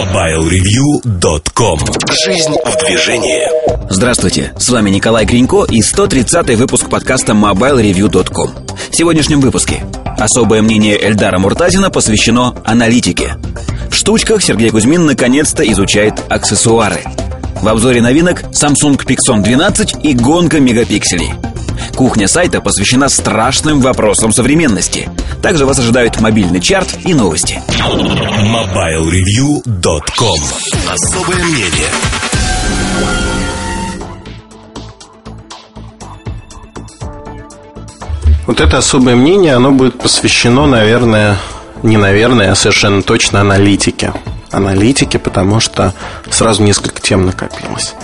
MobileReview.com Жизнь в движении. Здравствуйте, с вами Николай Гринько и 130 выпуск подкаста MobileReview.com В сегодняшнем выпуске Особое мнение Эльдара Муртазина посвящено аналитике. В штучках Сергей Кузьмин наконец-то изучает аксессуары. В обзоре новинок Samsung Pixon 12 и гонка мегапикселей Кухня сайта посвящена страшным вопросам современности. Также вас ожидают мобильный чарт и новости. MobileReview.com Особое мнение Вот это особое мнение, оно будет посвящено, наверное, не наверное, а совершенно точно аналитике. Аналитике, потому что сразу несколько тем накопилось.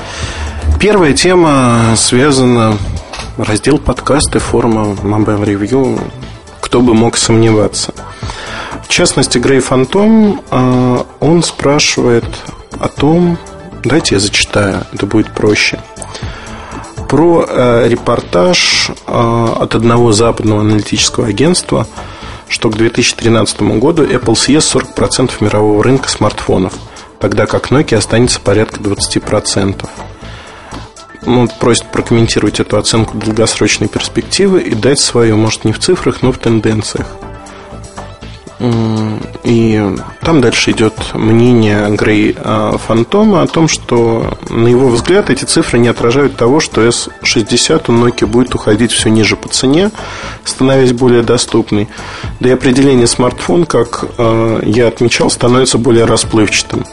Первая тема связана раздел подкасты, форма Mobile Review. Кто бы мог сомневаться. В частности, Грей Фантом, а, он спрашивает о том, давайте я зачитаю, это будет проще, про э, репортаж э, от одного западного аналитического агентства, что к 2013 году Apple съест 40% мирового рынка смартфонов, тогда как Nokia останется порядка 20% ну, просит прокомментировать эту оценку долгосрочной перспективы и дать свою, может, не в цифрах, но в тенденциях. И там дальше идет мнение Грей а, Фантома о том, что, на его взгляд, эти цифры не отражают того, что S60 у Nokia будет уходить все ниже по цене, становясь более доступной. Да и определение смартфон, как а, я отмечал, становится более расплывчатым.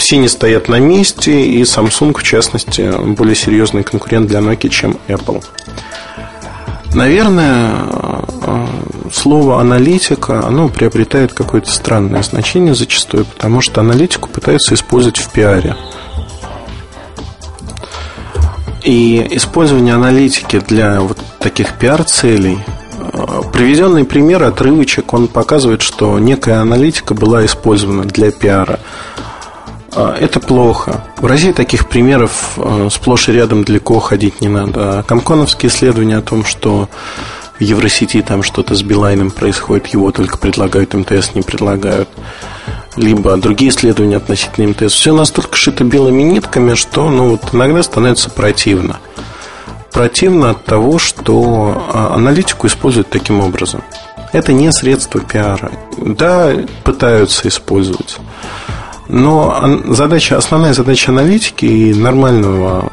Все не стоят на месте, и Samsung, в частности, более серьезный конкурент для Nokia, чем Apple. Наверное, э, слово аналитика, оно приобретает какое-то странное значение зачастую, потому что аналитику пытаются использовать в пиаре. И использование аналитики для вот таких пиар-целей э, Приведенный пример, отрывочек, он показывает, что некая аналитика была использована для пиара. А, это плохо. В России таких примеров а, сплошь и рядом далеко ходить не надо. А Комконовские исследования о том, что в Евросети там что-то с Билайном происходит, его только предлагают, МТС не предлагают. Либо другие исследования относительно МТС. Все настолько шито белыми нитками, что ну, вот иногда становится противно. Противно от того, что аналитику используют таким образом. Это не средство пиара. Да, пытаются использовать. Но задача, основная задача аналитики и нормального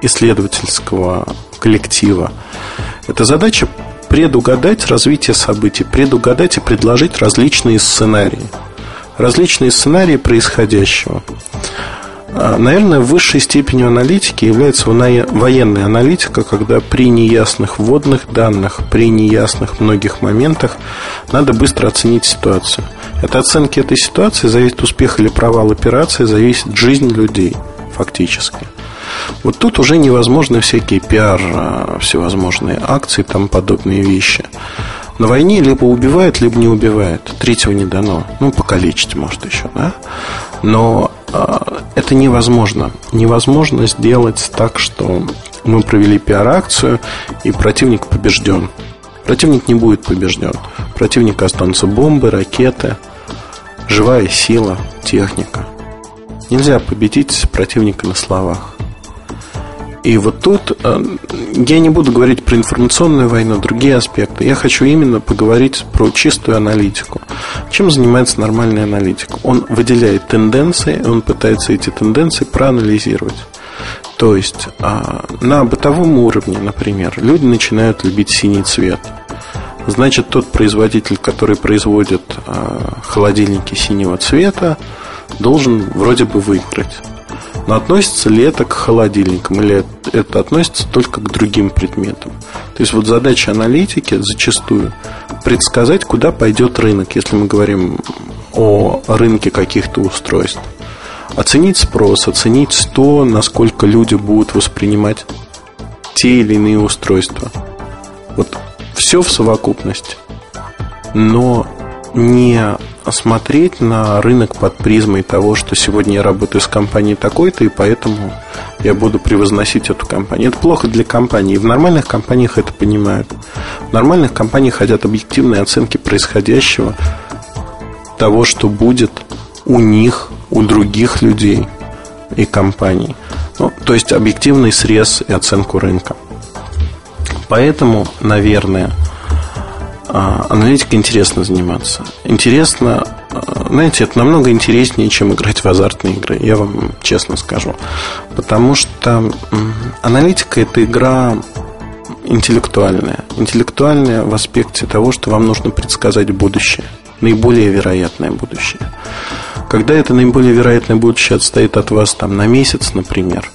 исследовательского коллектива – это задача предугадать развитие событий, предугадать и предложить различные сценарии. Различные сценарии происходящего. А, наверное, высшей степенью аналитики является военная аналитика, когда при неясных вводных данных, при неясных многих моментах надо быстро оценить ситуацию – от оценки этой ситуации зависит успех или провал операции, зависит жизнь людей фактически. Вот тут уже невозможны всякие пиар, а, всевозможные акции тому подобные вещи. На войне либо убивает, либо не убивает. Третьего не дано. Ну, покалечить может еще, да? Но это невозможно. Невозможно сделать так, что мы провели пиар-акцию, и противник побежден. Противник не будет побежден. Противник останутся бомбы, ракеты – живая сила, техника. Нельзя победить противника на словах. И вот тут э, я не буду говорить про информационную войну, другие аспекты. Я хочу именно поговорить про чистую аналитику. Чем занимается нормальный аналитик? Он выделяет тенденции, он пытается эти тенденции проанализировать. То есть а, на бытовом уровне, например, люди начинают любить синий цвет – значит тот производитель, который производит э, холодильники синего цвета, должен вроде бы выиграть. Но относится ли это к холодильникам или это относится только к другим предметам? То есть вот задача аналитики зачастую предсказать, куда пойдет рынок, если мы говорим о рынке каких-то устройств. Оценить спрос, оценить то, насколько люди будут воспринимать те или иные устройства. Вот все в совокупности. Но не смотреть на рынок под призмой того, что сегодня я работаю с компанией такой-то, и поэтому я буду превозносить эту компанию. Это плохо для компании. В нормальных компаниях это понимают. В нормальных компаниях хотят объективные оценки происходящего, того, что будет у них у других людей и компаний. Ну, то есть объективный срез и оценку рынка. Поэтому, наверное, аналитикой интересно заниматься. Интересно, а, знаете, это намного интереснее, чем играть в азартные игры, я вам честно скажу. Потому что аналитика – это игра интеллектуальная. Интеллектуальная в аспекте того, что вам нужно предсказать будущее, наиболее вероятное будущее. Когда это наиболее вероятное будущее отстоит от вас там на месяц, например,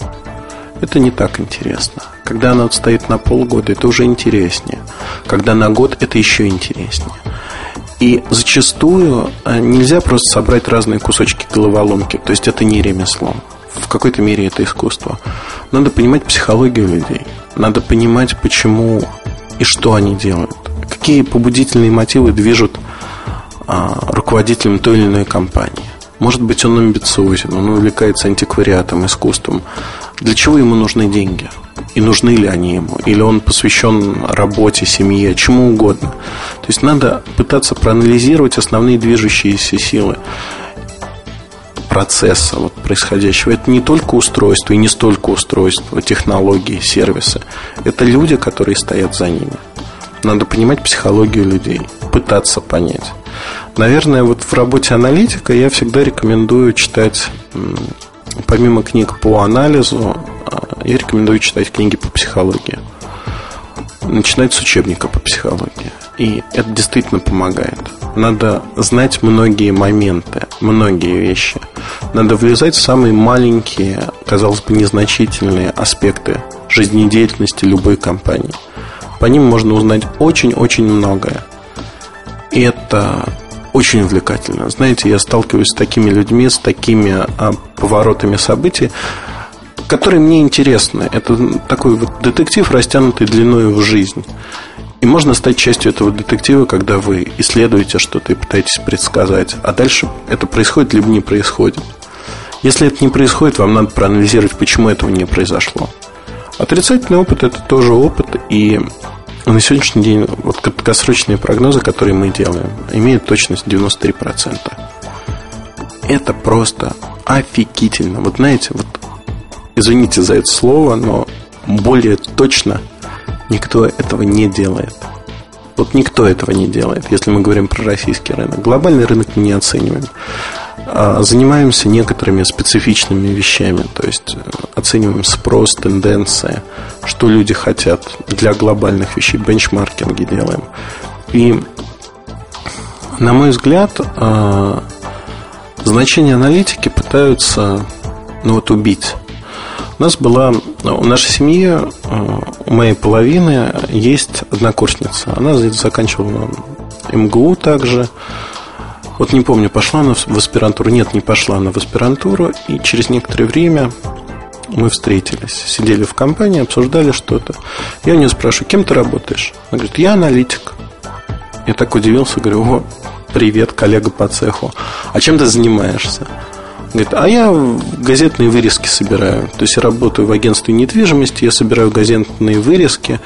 это не так интересно. Когда оно отстоит на полгода, это уже интереснее. Когда на год, это еще интереснее. И зачастую э, нельзя просто собрать разные кусочки головоломки. То есть это не ремесло. В какой-то мере это искусство. Надо понимать психологию людей. Надо понимать, почему и что они делают. Какие побудительные мотивы движут а, руководителем той или иной компании. Может быть, он амбициозен, он увлекается антиквариатом, искусством. Для чего ему нужны деньги? И нужны ли они ему? Или он посвящен работе, семье, чему угодно? То есть надо пытаться проанализировать основные движущиеся силы процесса вот, происходящего. Это не только устройство и не столько устройства, технологии, сервисы. Это люди, которые стоят за ними. Надо понимать психологию людей, пытаться понять. Наверное, вот в работе аналитика я всегда рекомендую читать, помимо книг по анализу, а, я рекомендую читать книги по психологии. Начинать с учебника по психологии. И это действительно помогает. Надо знать многие моменты, многие вещи. Надо влезать в самые маленькие, казалось бы, незначительные аспекты жизнедеятельности любой компании. По ним можно узнать очень-очень многое. И это очень увлекательно. Знаете, я сталкиваюсь с такими людьми, с такими а, поворотами событий, которые мне интересны. Это такой вот детектив, растянутый длиной в жизнь. И можно стать частью этого детектива, когда вы исследуете что-то и пытаетесь предсказать. А дальше это происходит либо не происходит. Если это не происходит, вам надо проанализировать, почему этого не произошло. Отрицательный опыт – это тоже опыт, и на сегодняшний день вот краткосрочные прогнозы, которые мы делаем, имеют точность 93%. Это просто офигительно. Вот знаете, вот извините за это слово, но более точно никто этого не делает. Вот никто этого не делает, если мы говорим про российский рынок. Глобальный рынок мы не оцениваем. А, занимаемся некоторыми специфичными вещами, то есть э, оцениваем спрос, тенденции, что люди хотят для глобальных вещей, бенчмаркинги делаем. И, на мой взгляд, а, значение аналитики пытаются ну, вот, убить. У нас была, у нашей семьи, а, у моей половины есть однокурсница. Она заканчивала МГУ также. Вот не помню, пошла она в аспирантуру. Нет, не пошла она в аспирантуру. И через некоторое время мы встретились, сидели в компании, обсуждали что-то. Я у нее спрашиваю, кем ты работаешь? Она говорит, я аналитик. Я так удивился, говорю, о, привет, коллега по цеху. А чем ты занимаешься? Говорит, а я газетные вырезки собираю. То есть я работаю в агентстве недвижимости, я собираю газетные вырезки,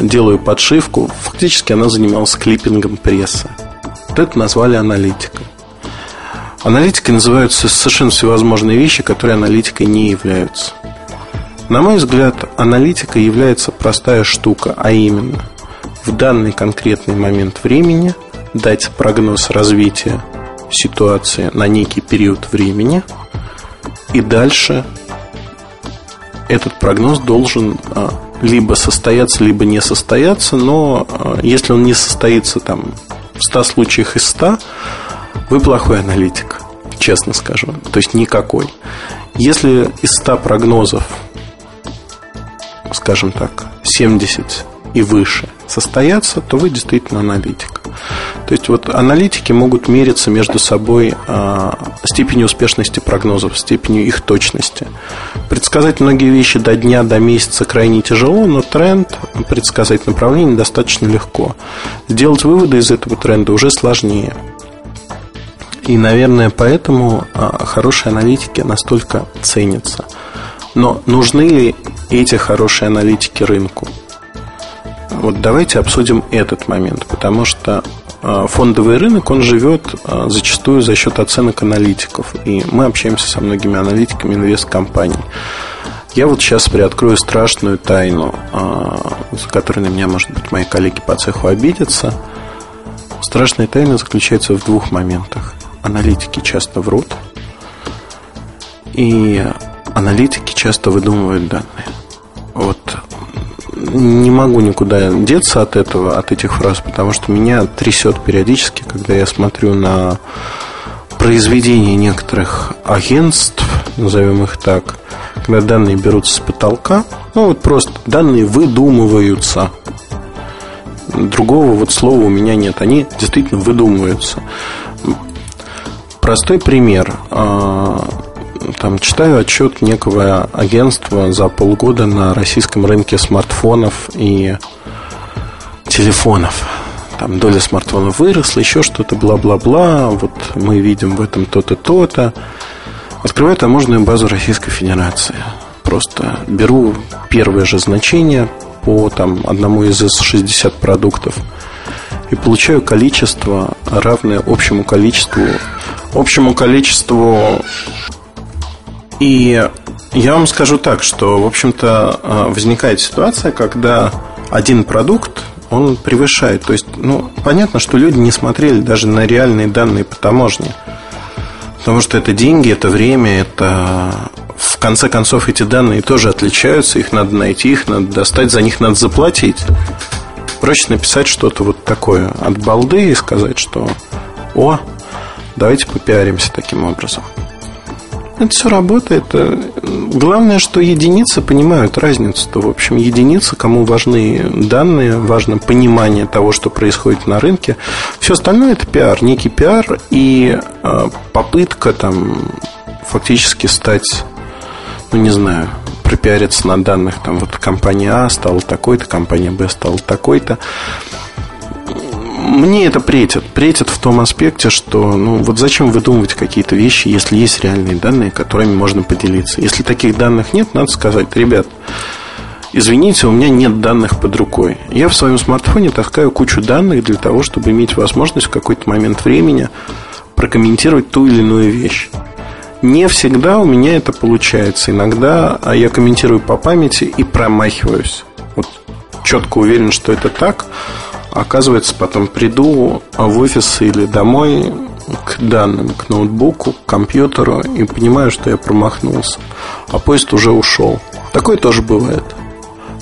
делаю подшивку. Фактически она занималась клиппингом прессы. Вот это назвали аналитикой. Аналитикой называются совершенно всевозможные вещи, которые аналитикой не являются. На мой взгляд, аналитика является простая штука, а именно в данный конкретный момент времени дать прогноз развития ситуации на некий период времени, и дальше этот прогноз должен а, либо состояться, либо не состояться, но а, если он не состоится там в 100 случаях из 100 вы плохой аналитик, честно скажу. То есть никакой. Если из 100 прогнозов, скажем так, 70 и выше состоятся, то вы действительно аналитик. То есть вот аналитики могут мериться между собой э, степенью успешности прогнозов, степенью их точности. Предсказать многие вещи до дня, до месяца крайне тяжело, но тренд, предсказать направление достаточно легко. Сделать выводы из этого тренда уже сложнее. И, наверное, поэтому э, хорошие аналитики настолько ценятся. Но нужны ли эти хорошие аналитики рынку? Вот давайте обсудим этот момент, потому что а, фондовый рынок, он живет а, зачастую за счет оценок аналитиков. И мы общаемся со многими аналитиками инвест-компаний. Я вот сейчас приоткрою страшную тайну, за которой на меня, может быть, мои коллеги по цеху обидятся. Страшная тайна заключается в двух моментах. Аналитики часто врут, и аналитики часто выдумывают данные. Вот не могу никуда деться от этого, от этих фраз, потому что меня трясет периодически, когда я смотрю на произведения некоторых агентств, назовем их так, когда данные берутся с потолка, ну вот просто данные выдумываются. Другого вот слова у меня нет. Они действительно выдумываются. Простой пример. Там читаю отчет некого агентства за полгода на российском рынке смартфонов и телефонов. Там доля смартфонов выросла, еще что-то, бла-бла-бла. Вот мы видим в этом то-то, то-то. Открываю таможенную базу Российской Федерации. Просто беру первое же значение по там, одному из 60 продуктов и получаю количество, равное общему количеству общему количеству и я вам скажу так, что, в общем-то, а, возникает ситуация, когда один продукт, он превышает. То есть, ну, понятно, что люди не смотрели даже на реальные данные по таможне. Потому что это деньги, это время, это... В конце концов, эти данные тоже отличаются, их надо найти, их надо достать, за них надо заплатить. Проще написать что-то вот такое от балды и сказать, что «О, давайте попиаримся таким образом». Это все работает. Главное, что единицы понимают разницу-то. В общем, единицы, кому важны данные, важно понимание того, что происходит на рынке. Все остальное это пиар, некий пиар и а, попытка там фактически стать, ну не знаю, пропиариться на данных. Там вот компания А стала такой-то, компания Б стала такой-то мне это претит. Претит в том аспекте, что ну вот зачем выдумывать какие-то вещи, если есть реальные данные, которыми можно поделиться. Если таких данных нет, надо сказать, ребят, извините, у меня нет данных под рукой. Я в своем смартфоне таскаю кучу данных для того, чтобы иметь возможность в какой-то момент времени прокомментировать ту или иную вещь. Не всегда у меня это получается. Иногда а, я комментирую по памяти и промахиваюсь. Вот четко уверен, что это так. Оказывается, потом приду в офис или домой к данным, к ноутбуку, к компьютеру и понимаю, что я промахнулся, а поезд уже ушел. Такое тоже бывает.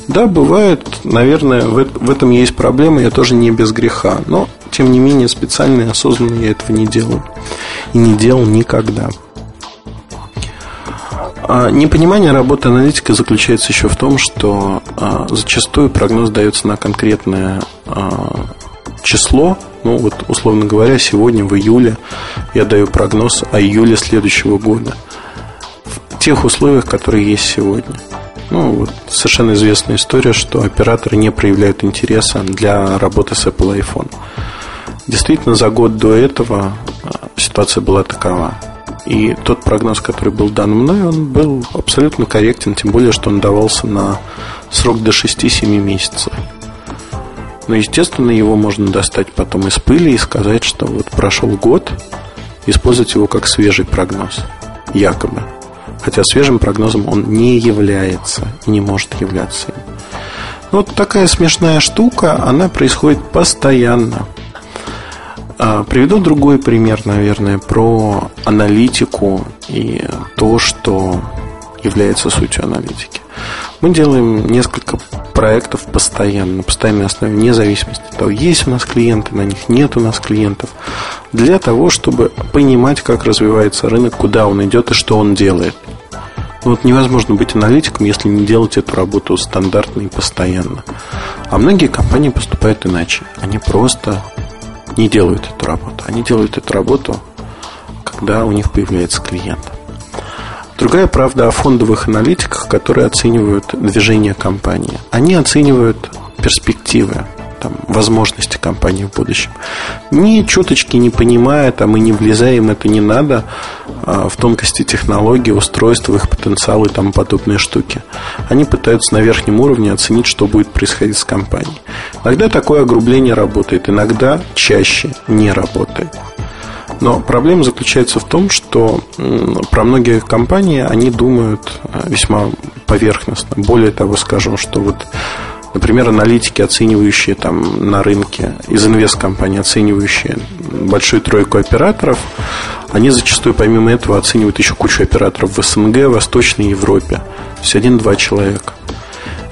Да, бывает, наверное, в, в этом есть проблема, я тоже не без греха, но, тем не менее, специально и осознанно я этого не делаю. И не делал никогда. А непонимание работы аналитика заключается еще в том, что а, зачастую прогноз дается на конкретное а, число. Ну, вот, условно говоря, сегодня в июле я даю прогноз о июле следующего года. В тех условиях, которые есть сегодня. Ну, вот совершенно известная история, что операторы не проявляют интереса для работы с Apple iPhone. Действительно, за год до этого ситуация была такова. И тот прогноз, который был дан мной, он был абсолютно корректен, тем более, что он давался на срок до 6-7 месяцев. Но, естественно, его можно достать потом из пыли и сказать, что вот прошел год, использовать его как свежий прогноз, якобы. Хотя свежим прогнозом он не является и не может являться. Вот такая смешная штука, она происходит постоянно. А, приведу другой пример, наверное, про аналитику и то, что является сутью аналитики. Мы делаем несколько проектов постоянно, на постоянной основе, вне зависимости от того, есть у нас клиенты, на них нет у нас клиентов, для того, чтобы понимать, как развивается рынок, куда он идет и что он делает. Вот невозможно быть аналитиком, если не делать эту работу стандартно и постоянно. А многие компании поступают иначе. Они просто не делают эту работу. Они делают эту работу, когда у них появляется клиент. Другая правда о фондовых аналитиках, которые оценивают движение компании. Они оценивают перспективы, там, возможности компании в будущем. Ни чуточки не понимая, там, и не влезая им это не надо, а, в тонкости технологий, устройств, их потенциал и тому подобные штуки. Они пытаются на верхнем уровне оценить, что будет происходить с компанией. Иногда такое огрубление работает, иногда чаще не работает. Но проблема заключается в том, что про многие компании они думают а, весьма поверхностно. Более того, скажем, что вот Например, аналитики, оценивающие там на рынке, из инвесткомпаний, оценивающие большую тройку операторов, они зачастую помимо этого оценивают еще кучу операторов в СНГ, в Восточной Европе. То есть один-два человека.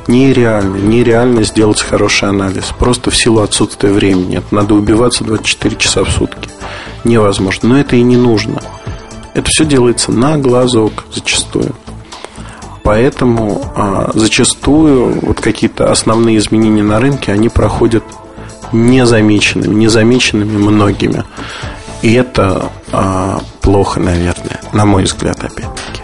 Нереально, нереально сделать хороший анализ. Просто в силу отсутствия времени. Это надо убиваться 24 часа в сутки. Невозможно. Но это и не нужно. Это все делается на глазок зачастую. Поэтому а, зачастую вот какие-то основные изменения на рынке, они проходят незамеченными, незамеченными многими. И это а, плохо, наверное, на мой взгляд, опять-таки.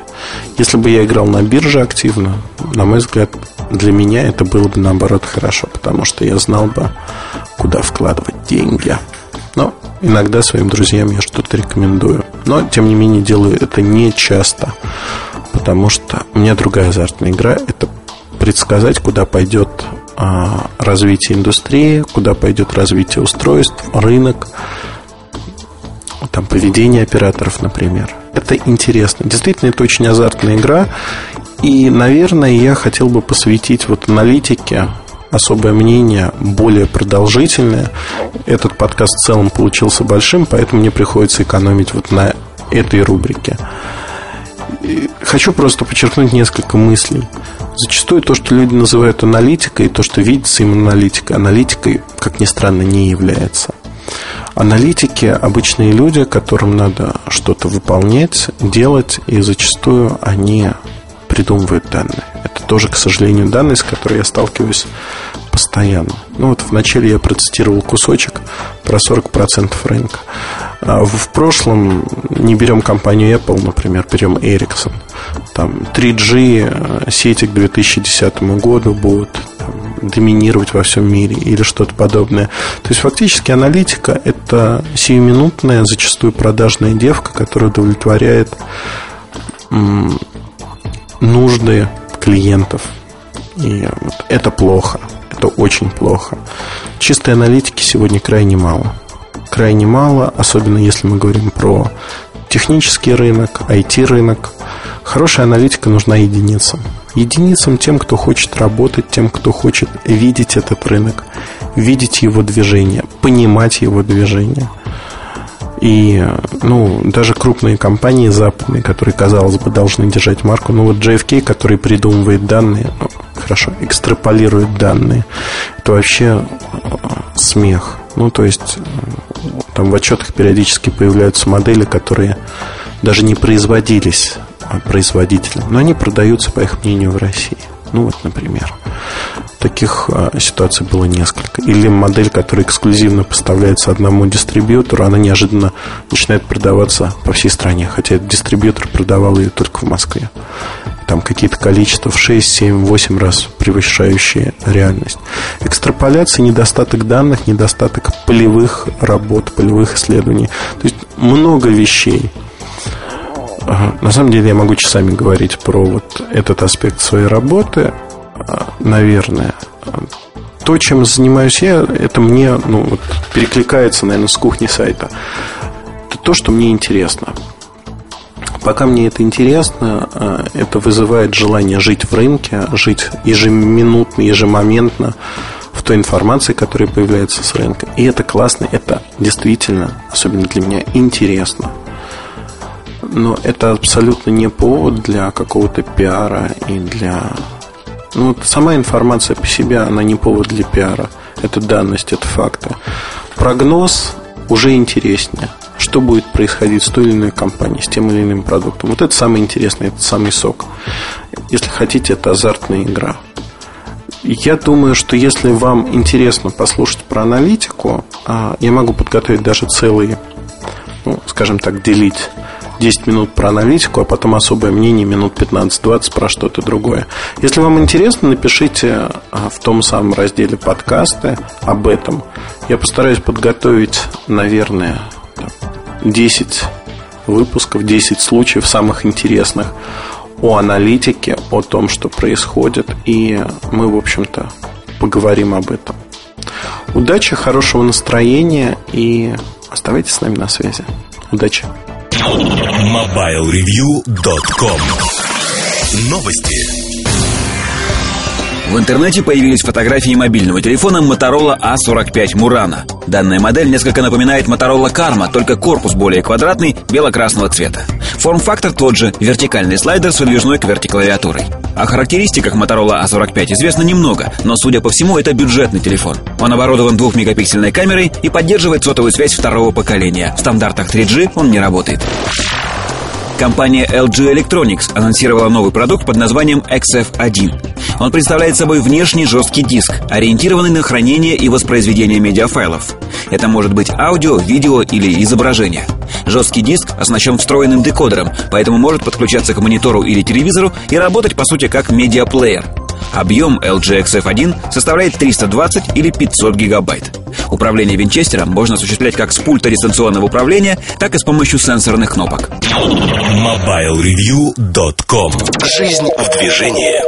Если бы я играл на бирже активно, на мой взгляд, для меня это было бы наоборот хорошо, потому что я знал бы, куда вкладывать деньги. Но иногда своим друзьям я что-то рекомендую. Но, тем не менее, делаю это не часто потому что у меня другая азартная игра. Это предсказать, куда пойдет а, развитие индустрии, куда пойдет развитие устройств, рынок, там поведение операторов, например. Это интересно. Действительно, это очень азартная игра. И, наверное, я хотел бы посвятить вот аналитике особое мнение, более продолжительное. Этот подкаст в целом получился большим, поэтому мне приходится экономить вот на этой рубрике хочу просто подчеркнуть несколько мыслей. Зачастую то, что люди называют аналитикой, то, что видится им аналитикой, аналитикой, как ни странно, не является. Аналитики – обычные люди, которым надо что-то выполнять, делать, и зачастую они придумывают данные. Это тоже, к сожалению, данные, с которой я сталкиваюсь постоянно. Ну вот вначале я процитировал кусочек про 40% рынка. А в прошлом не берем компанию Apple, например, берем Ericsson. Там 3G э, сети к 2010 году будут там, доминировать во всем мире или что-то подобное. То есть фактически аналитика это сиюминутная, зачастую продажная девка, которая удовлетворяет нужды клиентов. И вот это плохо. Это очень плохо. Чистой аналитики сегодня крайне мало. Крайне мало, особенно если мы говорим про технический рынок, IT-рынок. Хорошая аналитика нужна единицам. Единицам тем, кто хочет работать, тем, кто хочет видеть этот рынок, видеть его движение, понимать его движение – и, ну, даже крупные компании западные, которые, казалось бы, должны держать марку, ну, вот JFK, который придумывает данные, ну, хорошо, экстраполирует данные, это вообще смех. Ну, то есть, там в отчетах периодически появляются модели, которые даже не производились производителем, но они продаются, по их мнению, в России. Ну вот, например. Таких а, ситуаций было несколько. Или модель, которая эксклюзивно поставляется одному дистрибьютору, она неожиданно начинает продаваться по всей стране, хотя дистрибьютор продавал ее только в Москве. Там какие-то количества в 6, 7, 8 раз превышающие реальность. Экстраполяция, недостаток данных, недостаток полевых работ, полевых исследований. То есть много вещей. На самом деле я могу часами говорить про вот этот аспект своей работы, а, наверное. То, чем занимаюсь я, это мне ну, вот, перекликается, наверное, с кухни сайта. Это то, что мне интересно. Пока мне это интересно, а, это вызывает желание жить в рынке, жить ежеминутно, ежемоментно в той информации, которая появляется с рынка. И это классно, это действительно, особенно для меня, интересно но это абсолютно не повод для какого-то пиара и для... Ну, вот сама информация по себе, она не повод для пиара. Это данность, это факты. Прогноз уже интереснее. Что будет происходить с той или иной компанией, с тем или иным продуктом. Вот это самое интересное, это самый сок. Если хотите, это азартная игра. Я думаю, что если вам интересно послушать про аналитику, а, я могу подготовить даже целый, ну, скажем так, делить 10 минут про аналитику, а потом особое мнение минут 15-20 про что-то другое. Если вам интересно, напишите а, в том самом разделе подкасты об этом. Я постараюсь подготовить, наверное, 10 выпусков, 10 случаев самых интересных о аналитике, о том, что происходит, и мы, в общем-то, поговорим об этом. Удачи, хорошего настроения и оставайтесь с нами на связи. Удачи! MobileReview.com Новости в интернете появились фотографии мобильного телефона Motorola A45 Murano. Данная модель несколько напоминает Motorola Karma, только корпус более квадратный, бело-красного цвета. Форм-фактор тот же, вертикальный слайдер с выдвижной кверти-клавиатурой. О характеристиках Motorola A45 известно немного, но, судя по всему, это бюджетный телефон. Он оборудован двухмегапиксельной камерой и поддерживает сотовую связь второго поколения. В стандартах 3G он не работает. Компания LG Electronics анонсировала новый продукт под названием XF1. Он представляет собой внешний жесткий диск, ориентированный на хранение и воспроизведение медиафайлов. Это может быть аудио, видео или изображение. Жесткий диск оснащен встроенным декодером, поэтому может подключаться к монитору или телевизору и работать по сути как медиаплеер. Объем LG XF1 составляет 320 или 500 гигабайт. Управление винчестером можно осуществлять как с пульта дистанционного управления, так и с помощью сенсорных кнопок. MobileReview.com Жизнь в движении